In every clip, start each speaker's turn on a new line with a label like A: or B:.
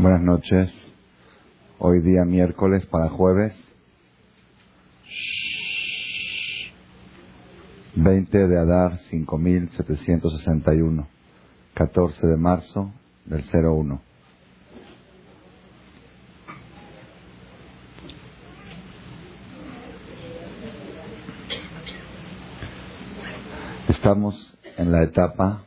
A: Buenas noches. Hoy día miércoles para jueves 20 de Adar 5761, 14 de marzo del 01. Estamos en la etapa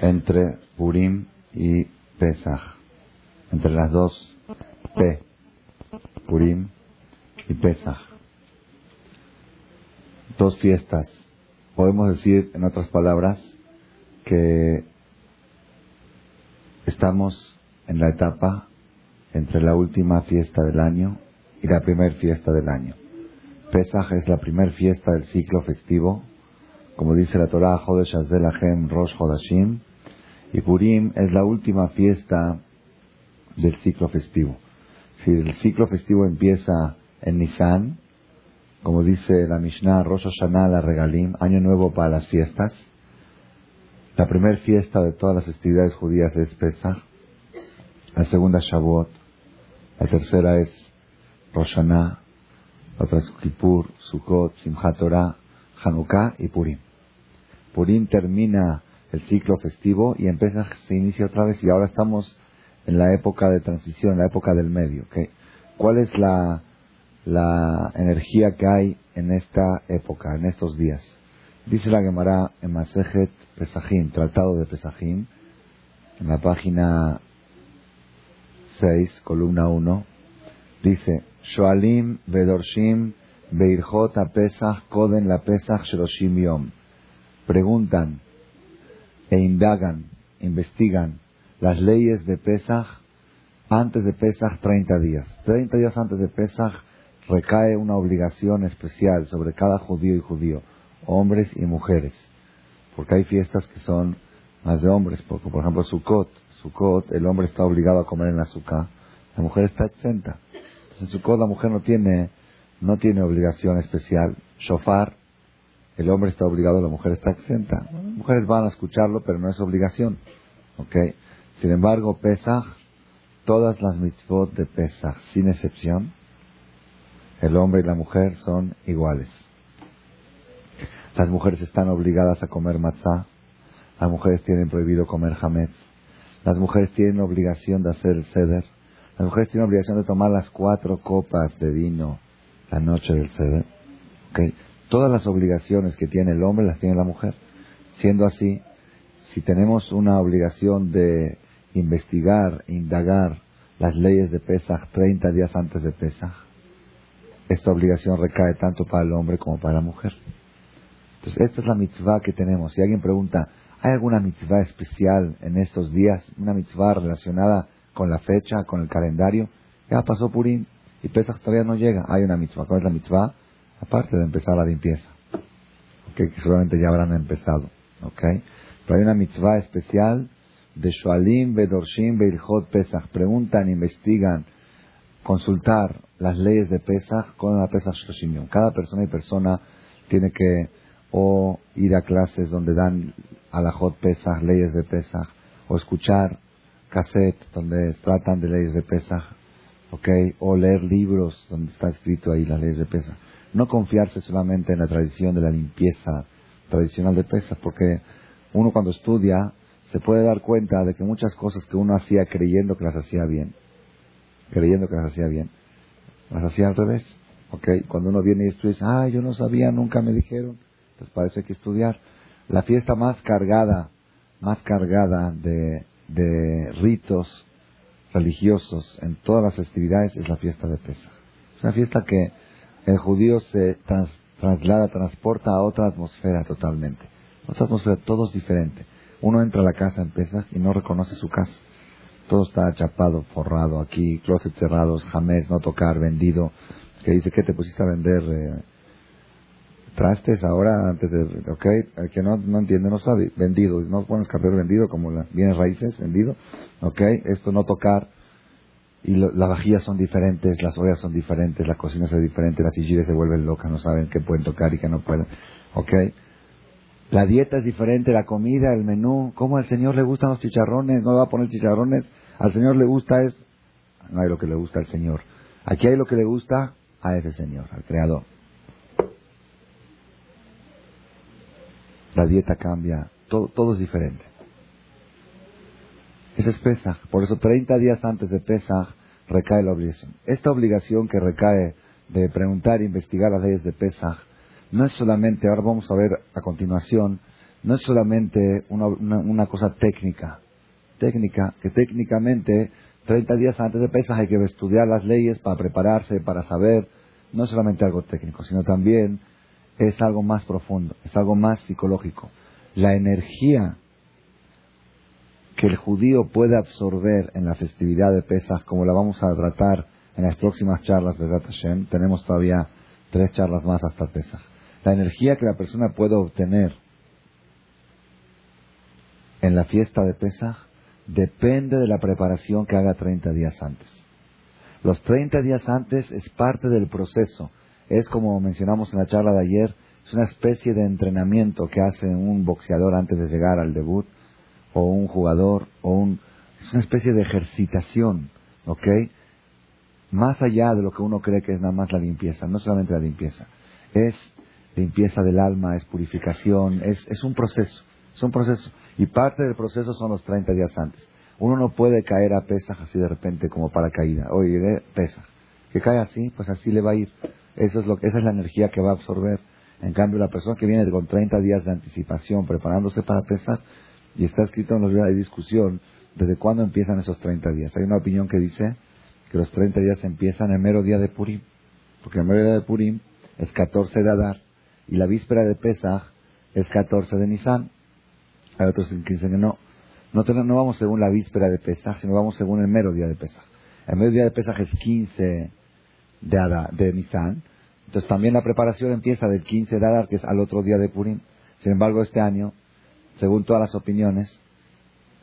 A: entre Purim y Pesach, entre las dos P, Purim y Pesach. Dos fiestas. Podemos decir, en otras palabras, que estamos en la etapa entre la última fiesta del año y la primera fiesta del año. Pesach es la primera fiesta del ciclo festivo como dice la Torah, Jodesh Azelachem Rosh Hodashim, y Purim es la última fiesta del ciclo festivo. Si el ciclo festivo empieza en Nisan, como dice la Mishnah, Rosh Hashanah la Regalim, año nuevo para las fiestas, la primera fiesta de todas las festividades judías es Pesach, la segunda Shavuot, la tercera es Rosh Hashanah, la otra es Kippur, Sukkot, Simchat Torah, Hanukkah y Purim. Purim termina el ciclo festivo y empieza, se inicia otra vez y ahora estamos en la época de transición, en la época del medio. ¿Cuál es la, la energía que hay en esta época, en estos días? Dice la Gemara en Masejet Pesajim, Tratado de Pesajim, en la página 6, columna 1, dice, Shoalim Vedorshim Beirjot Pesach Koden la Pesach Sheroshim Yom preguntan e indagan, investigan las leyes de Pesach antes de Pesach 30 días. 30 días antes de Pesach recae una obligación especial sobre cada judío y judío, hombres y mujeres, porque hay fiestas que son más de hombres, porque por ejemplo Sukkot, Sukkot, el hombre está obligado a comer en la azúcar, la mujer está exenta. Entonces en Sukkot la mujer no tiene, no tiene obligación especial. Shofar, el hombre está obligado, la mujer está exenta. Las mujeres van a escucharlo, pero no es obligación. ¿Ok? Sin embargo, Pesach, todas las mitzvot de Pesach, sin excepción, el hombre y la mujer son iguales. Las mujeres están obligadas a comer matzah, las mujeres tienen prohibido comer hametz, las mujeres tienen obligación de hacer el ceder, las mujeres tienen obligación de tomar las cuatro copas de vino la noche del ceder. ¿Okay? Todas las obligaciones que tiene el hombre las tiene la mujer. Siendo así, si tenemos una obligación de investigar, indagar las leyes de Pesach 30 días antes de Pesach, esta obligación recae tanto para el hombre como para la mujer. Entonces, esta es la mitzvah que tenemos. Si alguien pregunta, ¿hay alguna mitzvah especial en estos días? ¿Una mitzvah relacionada con la fecha, con el calendario? Ya pasó Purim y Pesach todavía no llega. Hay una mitzvah. ¿Cuál es la mitzvah? Aparte de empezar la limpieza, que seguramente ya habrán empezado, okay. Pero hay una mitzvah especial de Shualim, Bedorshim, Beirjot, Pesach. Preguntan, investigan, consultar las leyes de Pesach con la Pesach Shoshim. Cada persona y persona tiene que o ir a clases donde dan alajot Pesach, leyes de Pesach, o escuchar cassette donde tratan de leyes de Pesach, okay, o leer libros donde está escrito ahí las leyes de Pesach no confiarse solamente en la tradición de la limpieza tradicional de pesas, porque uno cuando estudia se puede dar cuenta de que muchas cosas que uno hacía creyendo que las hacía bien, creyendo que las hacía bien, las hacía al revés. ¿ok? Cuando uno viene y estudia, ah, yo no sabía, nunca me dijeron, entonces parece que estudiar. La fiesta más cargada, más cargada de, de ritos religiosos en todas las festividades es la fiesta de Pesach. Es una fiesta que el judío se traslada, transporta a otra atmósfera totalmente. Otra atmósfera, todo es diferente. Uno entra a la casa en Pesach y no reconoce su casa. Todo está chapado, forrado aquí, closets cerrados, jamés, no tocar, vendido. Que dice, que te pusiste a vender? Eh, trastes ahora antes de, ok, el que no, no entiende no sabe, vendido, no pones cartero vendido como las bienes raíces, vendido, ok, esto no tocar, y las vajillas son diferentes, las ollas son diferentes, la cocina es diferente, las sillas se vuelven locas, no saben qué pueden tocar y qué no pueden. ¿Ok? La dieta es diferente, la comida, el menú. ¿Cómo al Señor le gustan los chicharrones? ¿No va a poner chicharrones? Al Señor le gusta es... No hay lo que le gusta al Señor. Aquí hay lo que le gusta a ese Señor, al Creador. La dieta cambia, todo, todo es diferente. Ese es Pesach. Por eso 30 días antes de Pesach recae la obligación. Esta obligación que recae de preguntar e investigar las leyes de Pesach no es solamente, ahora vamos a ver a continuación, no es solamente una, una, cosa técnica, técnica, que técnicamente 30 días antes de Pesach hay que estudiar las leyes para prepararse, para saber, no es solamente algo técnico, sino también es algo más profundo, es algo más psicológico. La energía que el judío puede absorber en la festividad de Pesach, como la vamos a tratar en las próximas charlas de Hashem, tenemos todavía tres charlas más hasta Pesach. La energía que la persona puede obtener en la fiesta de Pesach depende de la preparación que haga 30 días antes. Los 30 días antes es parte del proceso. Es como mencionamos en la charla de ayer, es una especie de entrenamiento que hace un boxeador antes de llegar al debut o un jugador, o un, es una especie de ejercitación, ¿ok? Más allá de lo que uno cree que es nada más la limpieza, no solamente la limpieza, es limpieza del alma, es purificación, es, es un proceso, es un proceso. Y parte del proceso son los 30 días antes. Uno no puede caer a pesas así de repente como para caída. Oye, pesa. Que cae así, pues así le va a ir. Eso es lo, esa es la energía que va a absorber. En cambio, la persona que viene con 30 días de anticipación preparándose para pesar, y está escrito en los días de discusión desde cuándo empiezan esos 30 días. Hay una opinión que dice que los 30 días empiezan el mero día de Purim, porque el mero día de Purim es 14 de Adar y la víspera de Pesach es 14 de Nisan. Hay otros que dicen que no. No, no vamos según la víspera de Pesach, sino vamos según el mero día de Pesach. El mero día de Pesach es 15 de, Adar, de Nisan. Entonces también la preparación empieza del 15 de Adar, que es al otro día de Purim. Sin embargo, este año según todas las opiniones,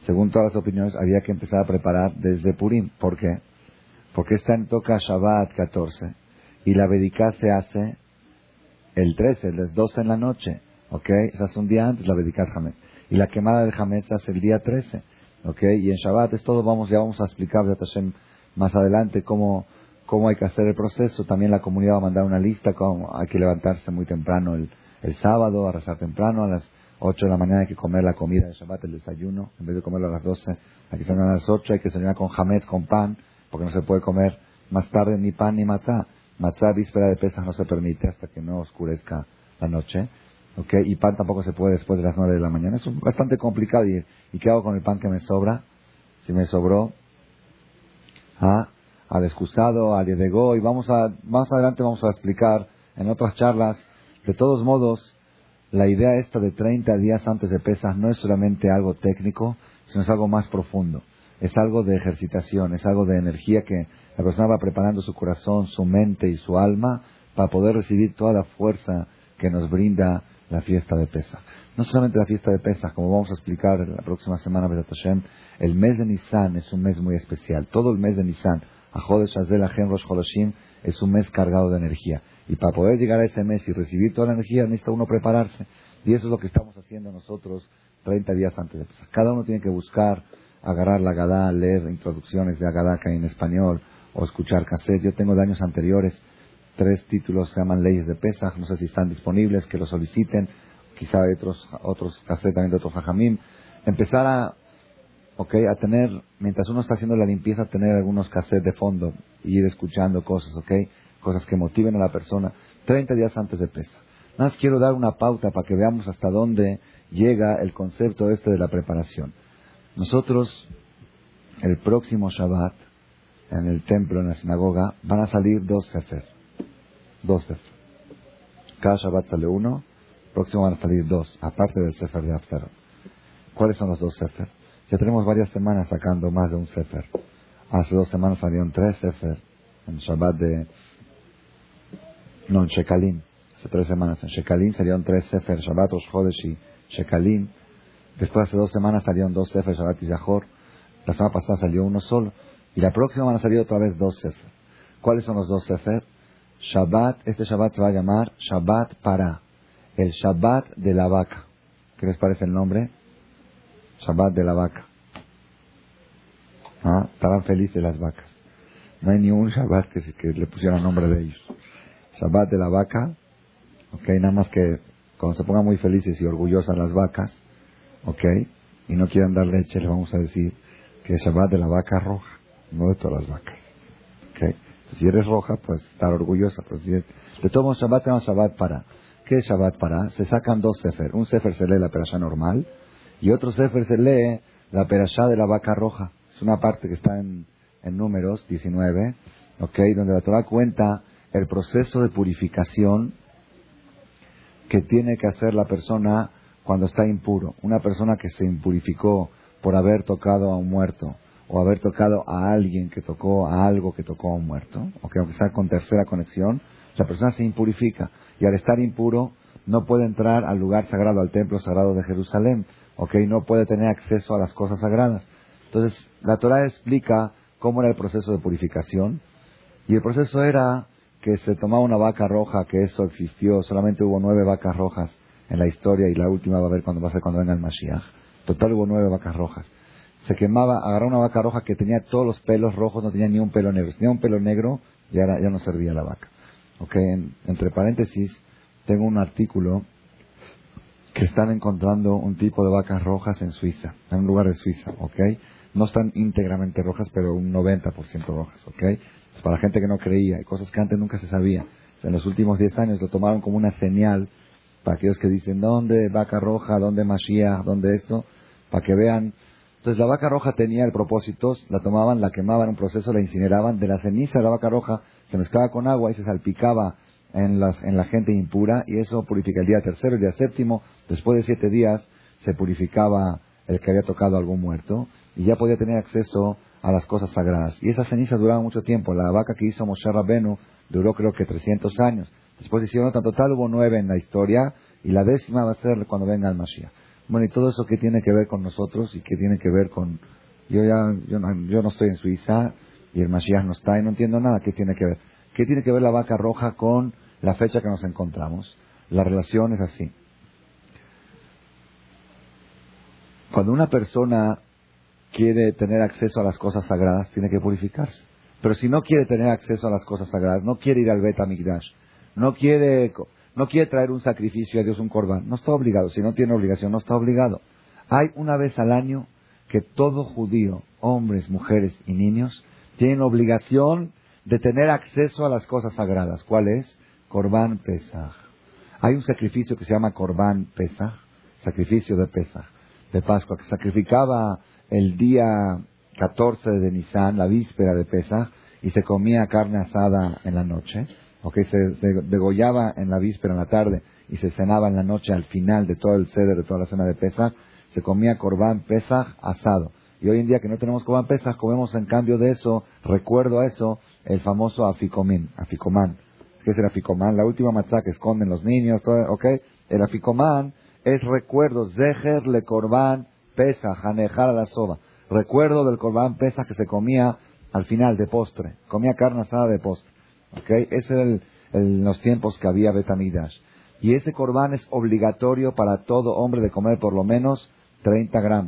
A: según todas las opiniones, había que empezar a preparar desde Purim. ¿Por qué? Porque está en toca Shabbat 14 y la Vedicá se hace el 13, el 12 en la noche. ¿Ok? Esa es un día antes, la Vedicá Jamés. Y la quemada del Jamés se hace el día 13. ¿Ok? Y en Shabbat es todo, vamos, ya vamos a explicar más adelante cómo, cómo hay que hacer el proceso. También la comunidad va a mandar una lista, cómo hay que levantarse muy temprano el, el sábado, a rezar temprano, a las 8 de la mañana hay que comer la comida de Shabbat, el desayuno, en vez de comerlo a las 12, hay que a las 8, hay que cenar con jamez, con pan, porque no se puede comer más tarde ni pan ni matzá. Matzá víspera de pesas no se permite hasta que no oscurezca la noche. ¿okay? Y pan tampoco se puede después de las 9 de la mañana. Es bastante complicado. ¿Y, ¿Y qué hago con el pan que me sobra? Si me sobró, ¿ah? al excusado, al yedegó, y vamos a, más adelante vamos a explicar en otras charlas, de todos modos, la idea esta de 30 días antes de pesas no es solamente algo técnico, sino es algo más profundo. Es algo de ejercitación, es algo de energía que la persona va preparando su corazón, su mente y su alma para poder recibir toda la fuerza que nos brinda la fiesta de Pesach. No solamente la fiesta de Pesach, como vamos a explicar la próxima semana, el mes de Nisan es un mes muy especial. Todo el mes de Nisan, Ajodesh Azel Rosh es un mes cargado de energía. Y para poder llegar a ese mes y recibir toda la energía, necesita uno prepararse. Y eso es lo que estamos haciendo nosotros 30 días antes de empezar. Cada uno tiene que buscar, agarrar la Agadá, leer introducciones de Agadá que hay en español, o escuchar cassette. Yo tengo de años anteriores tres títulos se llaman Leyes de Pesach, no sé si están disponibles, que lo soliciten. Quizá hay otros, otros cassettes también de otros hajamim. Empezar a, okay, a tener, mientras uno está haciendo la limpieza, tener algunos cassettes de fondo y ir escuchando cosas, ¿ok? cosas que motiven a la persona 30 días antes de Pesa. Nada más quiero dar una pauta para que veamos hasta dónde llega el concepto este de la preparación. Nosotros, el próximo Shabbat, en el templo, en la sinagoga, van a salir dos Sefer. Dos Sefer. Cada Shabbat sale uno, próximo van a salir dos, aparte del Sefer de Haftarot. ¿Cuáles son los dos Sefer? Ya tenemos varias semanas sacando más de un Sefer. Hace dos semanas salieron tres Sefer en Shabbat de no, en Shekalim. Hace tres semanas. En Shekalim salieron tres Sefer, Shabbat, Rosh y Shekalim. Después hace dos semanas salieron dos Sefer, Shabbat y Zahor. La semana pasada salió uno solo. Y la próxima van a salir otra vez dos Sefer. ¿Cuáles son los dos Sefer? Shabbat, este Shabbat se va a llamar Shabbat para. El Shabbat de la vaca. ¿Qué les parece el nombre? Shabbat de la vaca. ¿Ah? Estaban felices las vacas. No hay ni un Shabbat que, que le pusiera nombre de ellos. Shabbat de la vaca. Ok, nada más que cuando se pongan muy felices y orgullosas las vacas, ok, y no quieran dar leche, le vamos a decir que es Shabbat de la vaca roja, no de todas las vacas. Ok, si eres roja, pues estar orgullosa. Pues, de todos modos, Shabbat tenemos Shabbat para. ¿Qué es Shabbat para? Se sacan dos sefer. Un sefer se lee la perashá normal y otro sefer se lee la perashá de la vaca roja. Es una parte que está en, en números 19, ok, donde la Torah cuenta el proceso de purificación que tiene que hacer la persona cuando está impuro. Una persona que se impurificó por haber tocado a un muerto o haber tocado a alguien que tocó a algo que tocó a un muerto, o que aunque sea con tercera conexión, la persona se impurifica y al estar impuro no puede entrar al lugar sagrado, al templo sagrado de Jerusalén, ¿ok? No puede tener acceso a las cosas sagradas. Entonces, la Torah explica cómo era el proceso de purificación y el proceso era que se tomaba una vaca roja, que eso existió, solamente hubo nueve vacas rojas en la historia y la última va a ver cuando va a ser cuando venga el Mashiach. Total hubo nueve vacas rojas. Se quemaba, agarró una vaca roja que tenía todos los pelos rojos, no tenía ni un pelo negro. Si tenía un pelo negro, ya, ya no servía la vaca. Ok, entre paréntesis, tengo un artículo que están encontrando un tipo de vacas rojas en Suiza, en un lugar de Suiza, ¿ok? No están íntegramente rojas, pero un 90% rojas, ¿ok? Es para gente que no creía, y cosas que antes nunca se sabía. en los últimos 10 años lo tomaron como una señal para aquellos que dicen, ¿dónde vaca roja? ¿Dónde Mashiach? ¿Dónde esto? Para que vean. Entonces la vaca roja tenía el propósito, la tomaban, la quemaban un proceso, la incineraban, de la ceniza de la vaca roja se mezclaba con agua y se salpicaba en, las, en la gente impura y eso purifica el día tercero, el día séptimo, después de siete días se purificaba el que había tocado a algún muerto y ya podía tener acceso a las cosas sagradas. Y esa ceniza duraba mucho tiempo. La vaca que hizo Moshe Rabbenu duró creo que 300 años. Después hicieron otra total, hubo nueve en la historia y la décima va a ser cuando venga el Mashiach. Bueno, y todo eso qué tiene que ver con nosotros y qué tiene que ver con... Yo ya, yo yo no estoy en Suiza y el Mashiach no está y no entiendo nada. ¿Qué tiene que ver? ¿Qué tiene que ver la vaca roja con la fecha que nos encontramos? La relación es así. Cuando una persona quiere tener acceso a las cosas sagradas, tiene que purificarse. Pero si no quiere tener acceso a las cosas sagradas, no quiere ir al Bet Amigdash, no quiere, no quiere traer un sacrificio a Dios, un corbán, no está obligado. Si no tiene obligación, no está obligado. Hay una vez al año que todo judío, hombres, mujeres y niños, tienen obligación de tener acceso a las cosas sagradas. ¿Cuál es? Corbán Pesach. Hay un sacrificio que se llama Corbán Pesach, sacrificio de Pesach, de Pascua, que sacrificaba el día 14 de Nisan, la víspera de Pesach, y se comía carne asada en la noche, o que se degollaba en la víspera, en la tarde, y se cenaba en la noche al final de todo el ceder, de toda la cena de Pesach, se comía Corbán Pesach asado. Y hoy en día que no tenemos Corbán Pesach, comemos en cambio de eso, recuerdo a eso, el famoso aficomín, aficomán. ¿Qué es el aficomán? La última matzá que esconden los niños, ¿ok? El aficomán es recuerdo, zeher le corbán pesa, janejar a la soba. Recuerdo del corbán pesa que se comía al final de postre. Comía carne asada de postre. ¿Ok? Ese era el, los tiempos que había Betamidash. Y ese corbán es obligatorio para todo hombre de comer por lo menos 30 gramos.